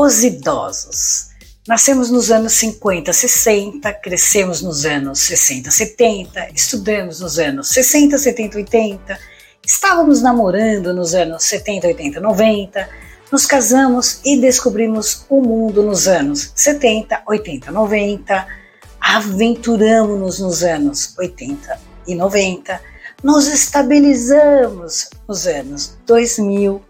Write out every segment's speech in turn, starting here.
Os idosos. Nascemos nos anos 50, 60, crescemos nos anos 60, 70, estudamos nos anos 60, 70, 80, estávamos namorando nos anos 70, 80, 90, nos casamos e descobrimos o mundo nos anos 70, 80, 90, aventuramos-nos nos anos 80 e 90, nos estabilizamos nos anos 2000,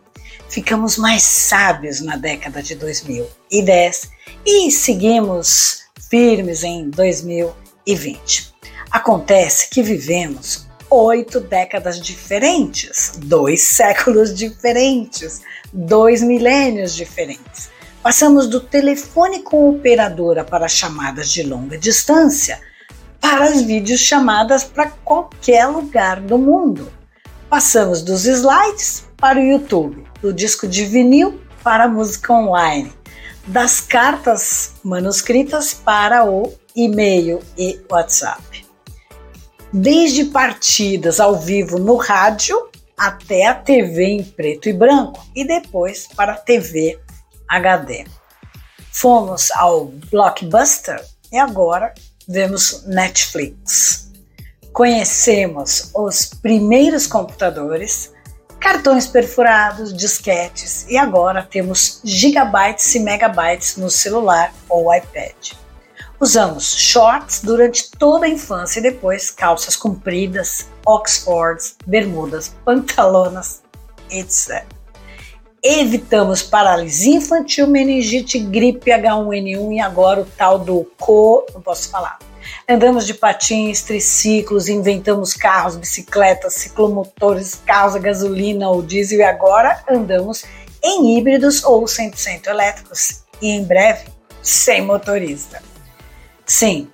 ficamos mais sábios na década de 2010 e seguimos firmes em 2020. Acontece que vivemos oito décadas diferentes, dois séculos diferentes, dois milênios diferentes. Passamos do telefone com operadora para chamadas de longa distância para as videochamadas para qualquer lugar do mundo. Passamos dos slides para o YouTube, do disco de vinil para a música online, das cartas manuscritas para o e-mail e WhatsApp. Desde partidas ao vivo no rádio até a TV em preto e branco e depois para a TV HD. Fomos ao Blockbuster e agora vemos Netflix. Conhecemos os primeiros computadores, cartões perfurados, disquetes e agora temos gigabytes e megabytes no celular ou iPad. Usamos shorts durante toda a infância e depois calças compridas, oxfords, bermudas, pantalonas, etc. Evitamos paralisia infantil, meningite, gripe, H1N1 e agora o tal do co, não posso falar. Andamos de patins, triciclos, inventamos carros, bicicletas, ciclomotores, carros a gasolina ou diesel e agora andamos em híbridos ou 100% elétricos e em breve sem motorista. Sim,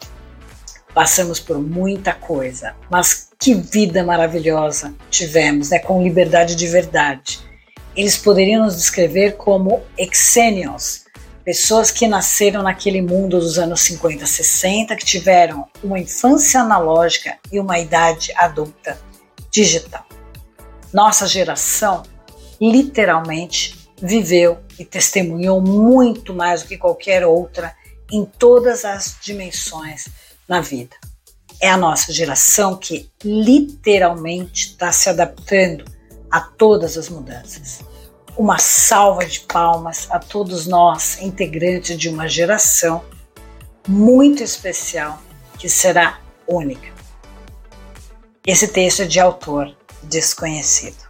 passamos por muita coisa, mas que vida maravilhosa tivemos, né, com liberdade de verdade. Eles poderiam nos descrever como exenials, pessoas que nasceram naquele mundo dos anos 50, 60, que tiveram uma infância analógica e uma idade adulta digital. Nossa geração literalmente viveu e testemunhou muito mais do que qualquer outra em todas as dimensões na vida. É a nossa geração que literalmente está se adaptando a todas as mudanças. Uma salva de palmas a todos nós, integrantes de uma geração muito especial que será única. Esse texto é de autor desconhecido.